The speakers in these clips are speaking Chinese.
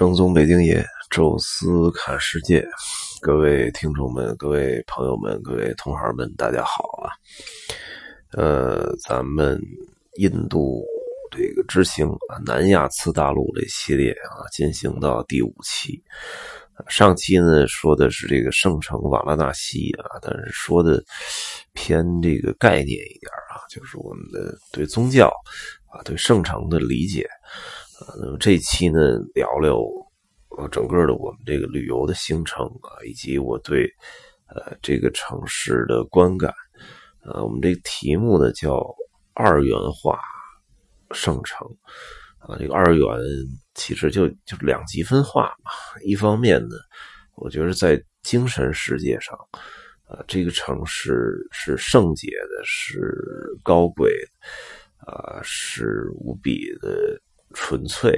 正宗北京爷，宙斯看世界，各位听众们、各位朋友们、各位同行们，大家好啊！呃，咱们印度这个之行啊，南亚次大陆这系列啊，进行到第五期。上期呢说的是这个圣城瓦拉纳西啊，但是说的偏这个概念一点啊，就是我们的对宗教啊、对圣城的理解。啊，那么这期呢，聊聊呃整个的我们这个旅游的行程啊，以及我对呃这个城市的观感。呃，我们这个题目呢叫二元化圣城啊，这个二元其实就就两极分化嘛。一方面呢，我觉得在精神世界上，啊，这个城市是圣洁的，是高贵的，啊，是无比的。纯粹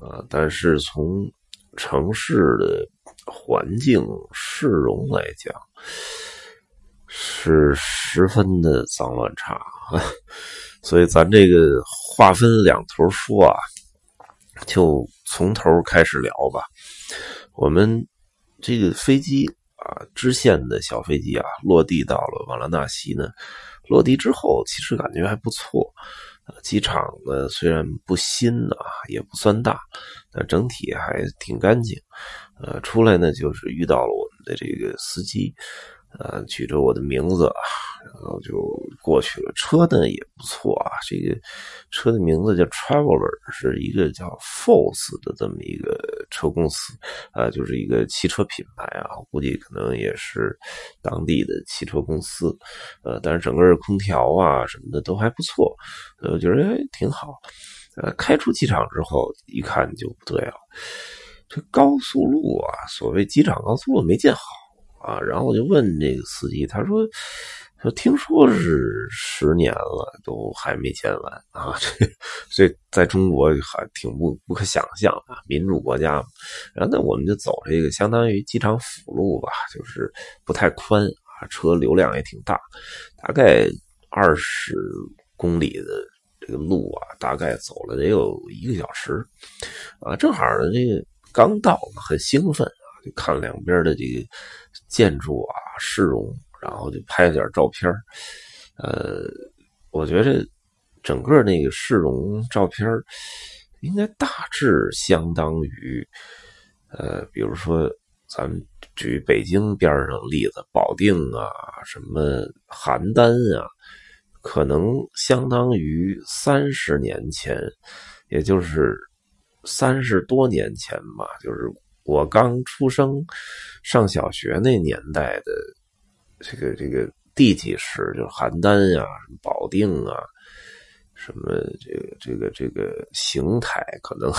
啊，但是从城市的环境市容来讲，是十分的脏乱差。所以咱这个划分两头说啊，就从头开始聊吧。我们这个飞机啊，支线的小飞机啊，落地到了瓦拉纳西呢。落地之后，其实感觉还不错。机场呢虽然不新啊，也不算大，但整体还挺干净。呃，出来呢就是遇到了我们的这个司机。呃，举着我的名字，然后就过去了。车呢也不错啊，这个车的名字叫 Traveler，是一个叫 Force 的这么一个车公司，啊，就是一个汽车品牌啊，我估计可能也是当地的汽车公司。呃，但是整个空调啊什么的都还不错，我觉得挺好。呃，开出机场之后一看就不对了，这高速路啊，所谓机场高速路没建好。啊，然后我就问这个司机，他说：“说听说是十年了，都还没建完啊！这这在中国还挺不不可想象啊，民主国家。然后那我们就走这个相当于机场辅路吧，就是不太宽啊，车流量也挺大，大概二十公里的这个路啊，大概走了得有一个小时啊，正好呢，这个刚到，很兴奋啊。”就看两边的这个建筑啊、市容，然后就拍了点照片呃，我觉得整个那个市容照片应该大致相当于，呃，比如说咱们举北京边上例子，保定啊、什么邯郸啊，可能相当于三十年前，也就是三十多年前吧，就是。我刚出生上小学那年代的这个这个地级市，就是邯郸呀啊、保定啊，什么这个这个这个邢台，可能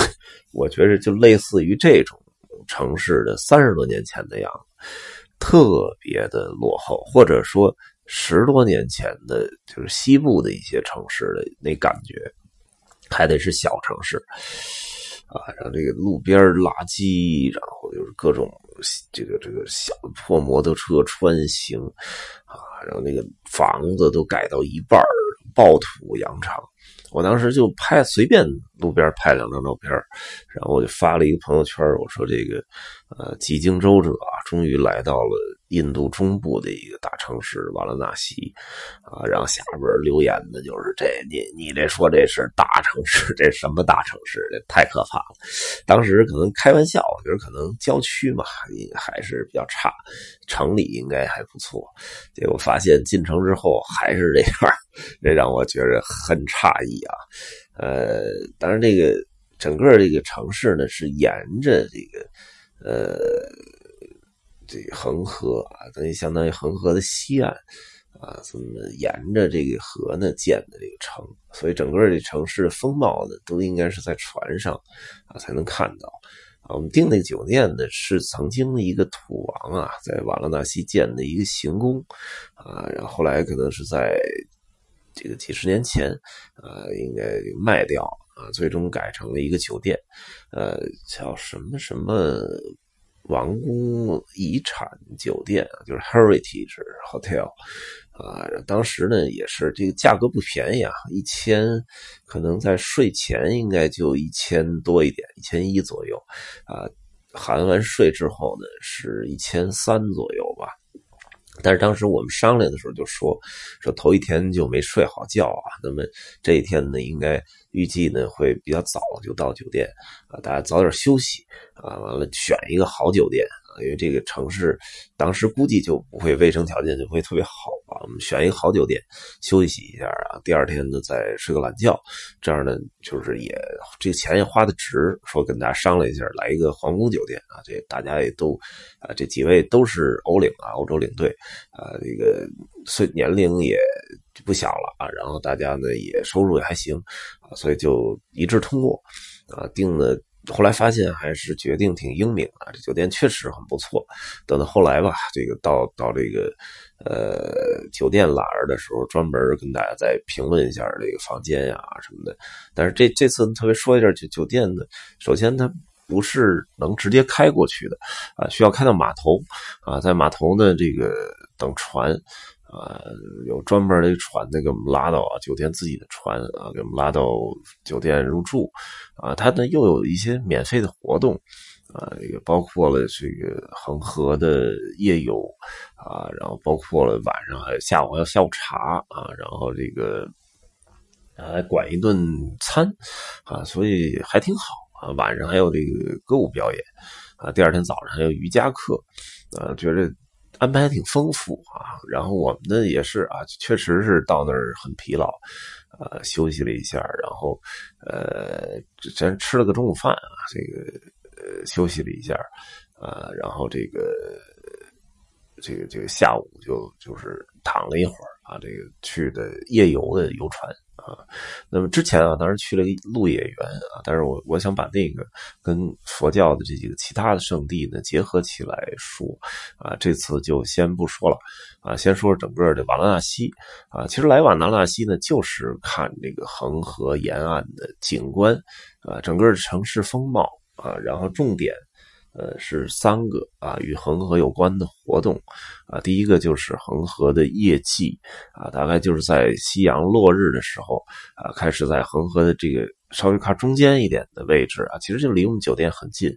我觉得就类似于这种城市的三十多年前的样子，特别的落后，或者说十多年前的，就是西部的一些城市的那感觉，还得是小城市。啊，然后这个路边垃圾，然后就是各种这个这个小破摩托车穿行，啊，然后那个房子都改到一半暴土扬长。我当时就拍随便路边拍两张照片，然后我就发了一个朋友圈，我说这个呃，几经周折，终于来到了。印度中部的一个大城市瓦拉纳西，啊，然后下边留言的就是这你你这说这是大城市，这什么大城市？这太可怕了。当时可能开玩笑，我觉得可能郊区嘛，还是比较差，城里应该还不错。结果发现进城之后还是这样，这让我觉得很诧异啊。呃，当然这个整个这个城市呢是沿着这个呃。这恒河啊，等于相当于恒河的西岸啊，这么沿着这个河呢建的这个城，所以整个这城市的风貌呢，都应该是在船上啊才能看到啊。我们订那个酒店呢，是曾经的一个土王啊，在瓦拉纳西建的一个行宫啊，然后后来可能是在这个几十年前啊，应该卖掉啊，最终改成了一个酒店，呃，叫什么什么。王宫遗产酒店，就是 Heritage Hotel，啊，当时呢也是这个价格不便宜啊，一千可能在税前应该就一千多一点，一千一左右啊，含完税之后呢是一千三左右。但是当时我们商量的时候就说，说头一天就没睡好觉啊，那么这一天呢，应该预计呢会比较早就到酒店啊，大家早点休息啊，完了选一个好酒店。因为这个城市当时估计就不会卫生条件就不会特别好啊，我们选一个好酒店休息一下啊，第二天呢再睡个懒觉，这样呢就是也这个钱也花的值。说跟大家商量一下，来一个皇宫酒店啊，这大家也都啊这几位都是欧领啊，欧洲领队啊，这个岁年龄也不小了啊，然后大家呢也收入也还行啊，所以就一致通过啊，定的。后来发现还是决定挺英明啊，这酒店确实很不错。等到后来吧，这个到到这个呃酒店栏的时候，专门跟大家再评论一下这个房间呀什么的。但是这这次特别说一下酒酒店呢，首先它不是能直接开过去的啊，需要开到码头啊，在码头呢这个等船。啊，有专门的船，那给我们拉到啊酒店自己的船啊，给我们拉到酒店入住啊。它呢又有一些免费的活动啊，也包括了这个恒河的夜游啊，然后包括了晚上下午还有下午茶啊，然后这个还管一顿餐啊，所以还挺好啊。晚上还有这个歌舞表演啊，第二天早上还有瑜伽课啊，觉得。安排挺丰富啊，然后我们呢也是啊，确实是到那儿很疲劳，呃，休息了一下，然后呃，咱吃了个中午饭啊，这个呃休息了一下，啊，然后这个这个这个下午就就是躺了一会儿啊，这个去的夜游的游船。啊，那么之前啊，当时去了一个鹿野园啊，但是我我想把那个跟佛教的这几个其他的圣地呢结合起来说，啊，这次就先不说了，啊，先说整个的瓦拉纳西，啊，其实来瓦拉纳西呢，就是看这个恒河沿岸的景观，啊，整个城市风貌，啊，然后重点。呃，是三个啊，与恒河有关的活动啊。第一个就是恒河的夜祭啊，大概就是在夕阳落日的时候啊，开始在恒河的这个稍微靠中间一点的位置啊，其实就离我们酒店很近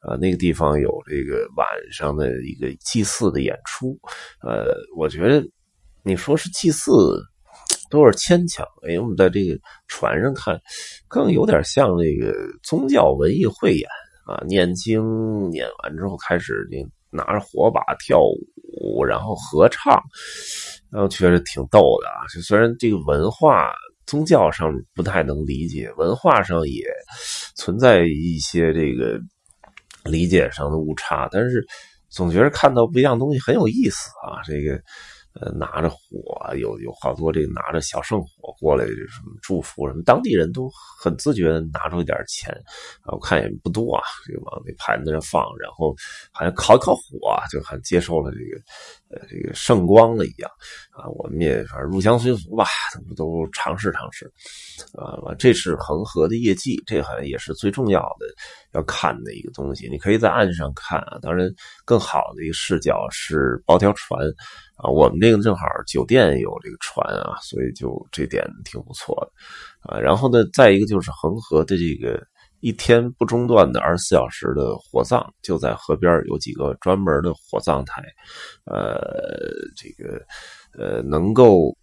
啊。那个地方有这个晚上的一个祭祀的演出，呃，我觉得你说是祭祀，都是牵强，因为我们在这个船上看，更有点像那个宗教文艺汇演。啊，念经念完之后开始，就拿着火把跳舞，然后合唱，然后确实挺逗的啊。虽然这个文化宗教上不太能理解，文化上也存在一些这个理解上的误差，但是总觉得看到不一样东西很有意思啊。这个。呃，拿着火，有有好多这个拿着小圣火过来，什么祝福什么，当地人都很自觉的拿出一点钱，我看也不多啊，就往那盘子上放，然后好像烤烤火，就很接受了这个这个圣光了一样，啊，我们也反正入乡随俗吧，都都尝试尝试，啊，这是恒河的业绩，这好像也是最重要的要看的一个东西，你可以在岸上看啊，当然更好的一个视角是包条船。啊，我们这个正好酒店有这个船啊，所以就这点挺不错的啊。然后呢，再一个就是恒河的这个一天不中断的二十四小时的火葬，就在河边有几个专门的火葬台，呃，这个呃能够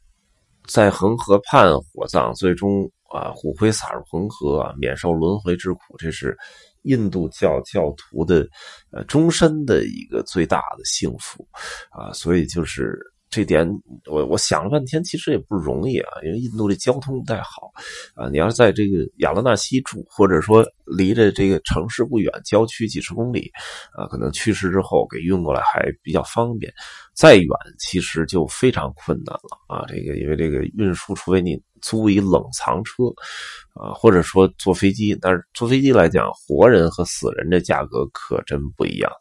在恒河畔火葬，最终啊骨灰撒入恒河啊，免受轮回之苦，这是。印度教教徒的呃终身的一个最大的幸福啊，所以就是这点，我我想了半天，其实也不容易啊，因为印度的交通不太好啊。你要是在这个亚拉纳西住，或者说离着这个城市不远，郊区几十公里啊，可能去世之后给运过来还比较方便。再远，其实就非常困难了啊。这个因为这个运输，除非你。租一冷藏车，啊，或者说坐飞机，但是坐飞机来讲，活人和死人的价格可真不一样，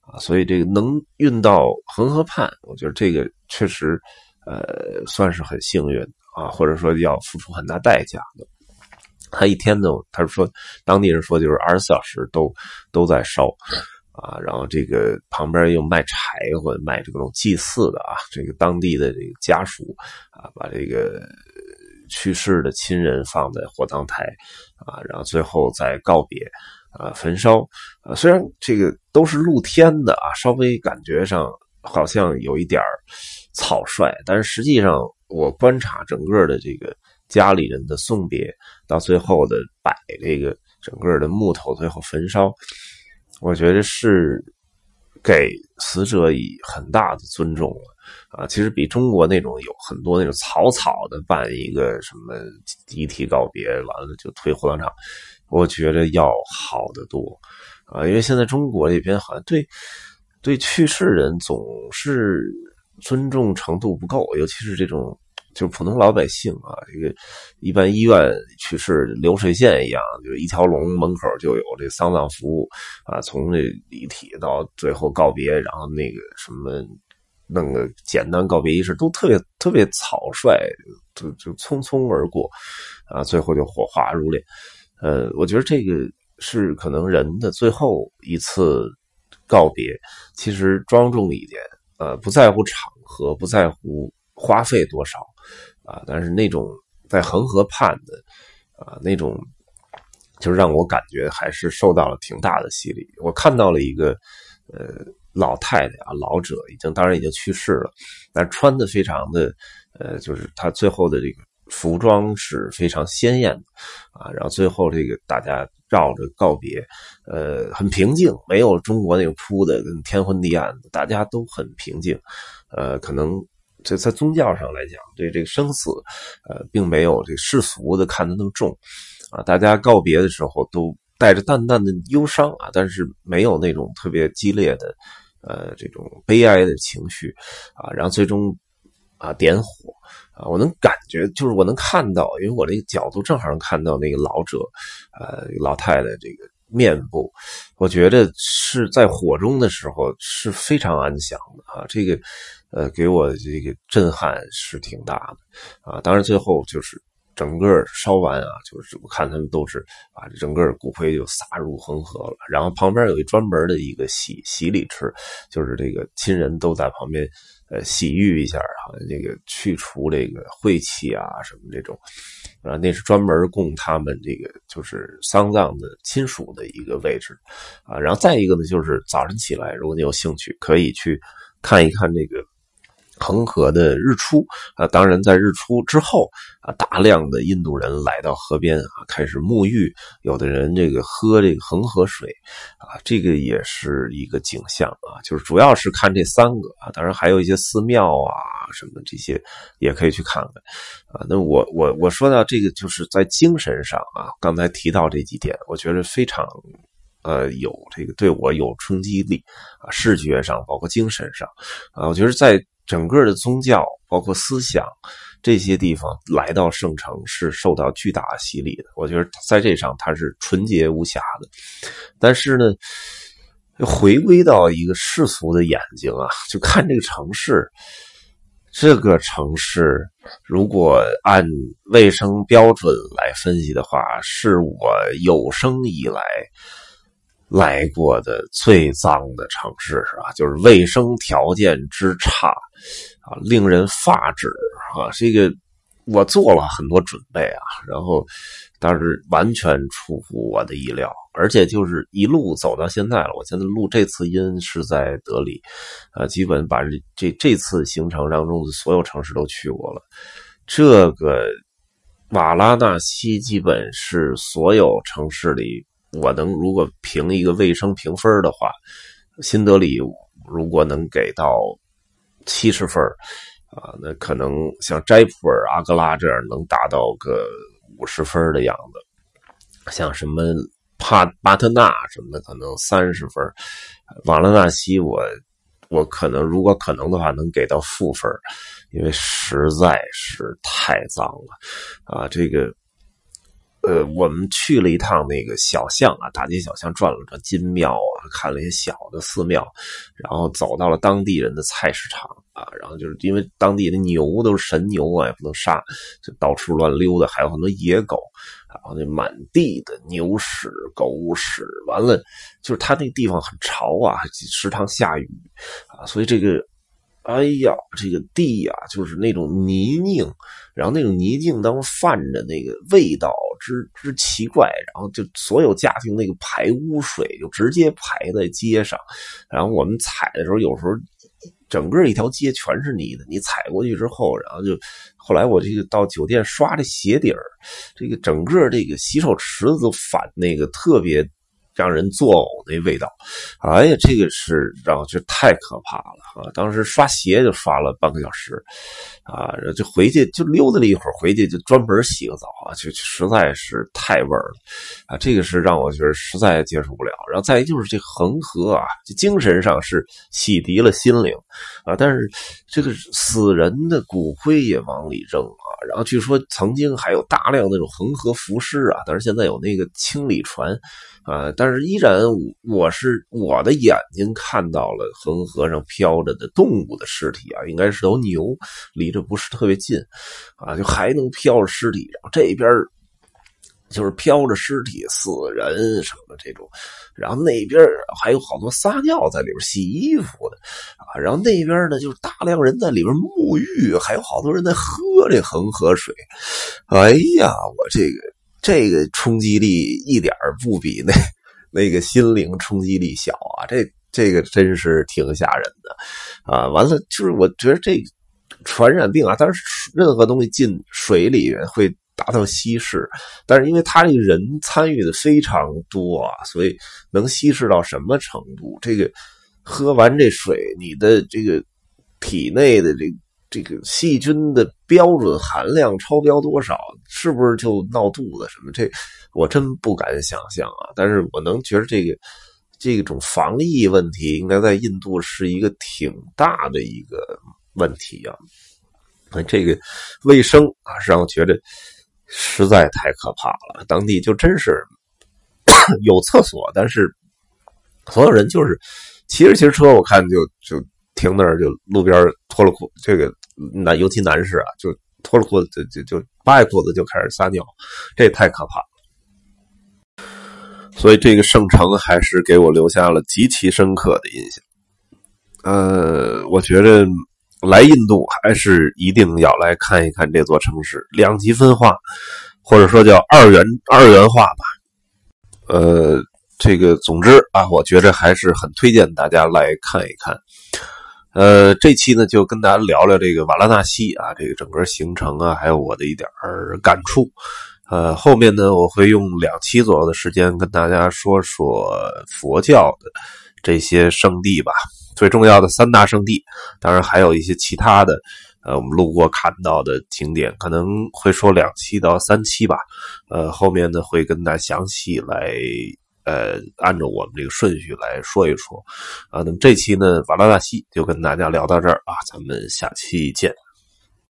啊，所以这个能运到恒河畔，我觉得这个确实，呃，算是很幸运啊，或者说要付出很大代价的。他一天呢，他说，当地人说就是二十四小时都都在烧，啊，然后这个旁边又卖柴火、卖这种祭祀的啊，这个当地的这个家属啊，把这个去世的亲人放在火葬台啊，然后最后再告别啊，焚烧啊。虽然这个都是露天的啊，稍微感觉上好像有一点草率，但是实际上我观察整个的这个家里人的送别，到最后的摆这个整个的木头，最后焚烧。我觉得是给死者以很大的尊重了啊！其实比中国那种有很多那种草草的办一个什么遗体告别，完了就推火葬场，我觉得要好得多啊！因为现在中国这边好像对对去世人总是尊重程度不够，尤其是这种。就是普通老百姓啊，这个一般医院去世流水线一样，就是一条龙门口就有这丧葬服务啊，从这遗体到最后告别，然后那个什么弄个简单告别仪式，都特别特别草率，就就匆匆而过啊，最后就火化入殓。呃，我觉得这个是可能人的最后一次告别，其实庄重一点，呃，不在乎场合，不在乎花费多少。啊，但是那种在恒河畔的啊，那种就让我感觉还是受到了挺大的洗礼。我看到了一个呃老太太啊，老者已经当然已经去世了，但穿的非常的呃，就是她最后的这个服装是非常鲜艳的啊。然后最后这个大家绕着告别，呃，很平静，没有中国那个哭的跟天昏地暗的，大家都很平静，呃，可能。这在宗教上来讲，对这个生死，呃，并没有这世俗的看得那么重，啊，大家告别的时候都带着淡淡的忧伤啊，但是没有那种特别激烈的，呃，这种悲哀的情绪，啊，然后最终啊点火，啊，我能感觉，就是我能看到，因为我这个角度正好能看到那个老者，呃，老太太这个面部，我觉得是在火中的时候是非常安详的啊，这个。呃，给我这个震撼是挺大的啊！当然，最后就是整个烧完啊，就是我看他们都是把整个骨灰就撒入恒河了。然后旁边有一专门的一个洗洗礼池，就是这个亲人都在旁边呃洗浴一下啊，那个去除这个晦气啊什么这种啊，那是专门供他们这个就是丧葬的亲属的一个位置啊。然后再一个呢，就是早晨起来，如果你有兴趣，可以去看一看这个。恒河的日出啊，当然在日出之后啊，大量的印度人来到河边啊，开始沐浴，有的人这个喝这个恒河水啊，这个也是一个景象啊，就是主要是看这三个啊，当然还有一些寺庙啊什么这些也可以去看看啊。那我我我说到这个，就是在精神上啊，刚才提到这几点，我觉得非常呃有这个对我有冲击力啊，视觉上包括精神上啊，我觉得在。整个的宗教，包括思想，这些地方来到圣城是受到巨大洗礼的。我觉得在这上它是纯洁无瑕的。但是呢，回归到一个世俗的眼睛啊，就看这个城市。这个城市如果按卫生标准来分析的话，是我有生以来。来过的最脏的城市是吧？就是卫生条件之差啊，令人发指啊！这个我做了很多准备啊，然后但是完全出乎我的意料，而且就是一路走到现在了。我现在录这次音是在德里，啊，基本把这这次行程当中的所有城市都去过了。这个瓦拉纳西基本是所有城市里。我能如果评一个卫生评分的话，新德里如果能给到七十分啊，那可能像斋普尔、阿格拉这样能达到个五十分的样子。像什么帕巴特纳什么的，可能三十分。瓦拉纳西，我我可能如果可能的话，能给到负分，因为实在是太脏了啊，这个。呃，我们去了一趟那个小巷啊，大街小巷转了转金庙啊，看了一些小的寺庙，然后走到了当地人的菜市场啊，然后就是因为当地的牛都是神牛啊，也不能杀，就到处乱溜达，还有很多野狗，然后那满地的牛屎、狗屎，完了就是他那地方很潮啊，时常下雨啊，所以这个。哎呀，这个地呀，就是那种泥泞，然后那种泥泞当中泛着那个味道之之奇怪，然后就所有家庭那个排污水就直接排在街上，然后我们踩的时候，有时候整个一条街全是泥的，你踩过去之后，然后就后来我这个到酒店刷这鞋底儿，这个整个这个洗手池子都反那个特别。让人作呕那味道，哎呀，这个是让我觉得太可怕了啊！当时刷鞋就刷了半个小时，啊，就回去就溜达了一会儿，回去就专门洗个澡啊，就实在是太味儿了啊！这个是让我觉得实在接受不了。然后再一就是这恒河啊，就精神上是洗涤了心灵啊，但是这个死人的骨灰也往里扔啊。然后据说曾经还有大量那种恒河浮尸啊，但是现在有那个清理船。啊！但是依然，我是我的眼睛看到了恒河上飘着的动物的尸体啊，应该是头牛，离着不是特别近，啊，就还能飘着尸体。然后这边就是飘着尸体、死人什么这种，然后那边还有好多撒尿在里边洗衣服的啊，然后那边呢就是大量人在里边沐浴，还有好多人在喝这恒河水。哎呀，我这个。这个冲击力一点不比那 那个心灵冲击力小啊！这这个真是挺吓人的啊！完了，就是我觉得这传染病啊，当然任何东西进水里面会达到稀释，但是因为它这个人参与的非常多啊，所以能稀释到什么程度？这个喝完这水，你的这个体内的这个。这个细菌的标准含量超标多少，是不是就闹肚子什么？这我真不敢想象啊！但是我能觉得这个这种防疫问题，应该在印度是一个挺大的一个问题啊。这个卫生啊，让我觉得实在太可怕了。当地就真是有厕所，但是所有人就是骑着骑着车，我看就就停那儿，就路边脱了裤这个。那尤其男士啊，就脱了裤子就就就扒下裤子就开始撒尿，这也太可怕了。所以这个圣城还是给我留下了极其深刻的印象。呃，我觉得来印度还是一定要来看一看这座城市，两极分化，或者说叫二元二元化吧。呃，这个总之啊，我觉得还是很推荐大家来看一看。呃，这期呢就跟大家聊聊这个瓦拉纳西啊，这个整个行程啊，还有我的一点感触。呃，后面呢我会用两期左右的时间跟大家说说佛教的这些圣地吧，最重要的三大圣地，当然还有一些其他的，呃，我们路过看到的景点，可能会说两期到三期吧。呃，后面呢会跟大家详细来。呃，按照我们这个顺序来说一说，啊，那么这期呢，瓦拉纳西就跟大家聊到这儿啊，咱们下期见。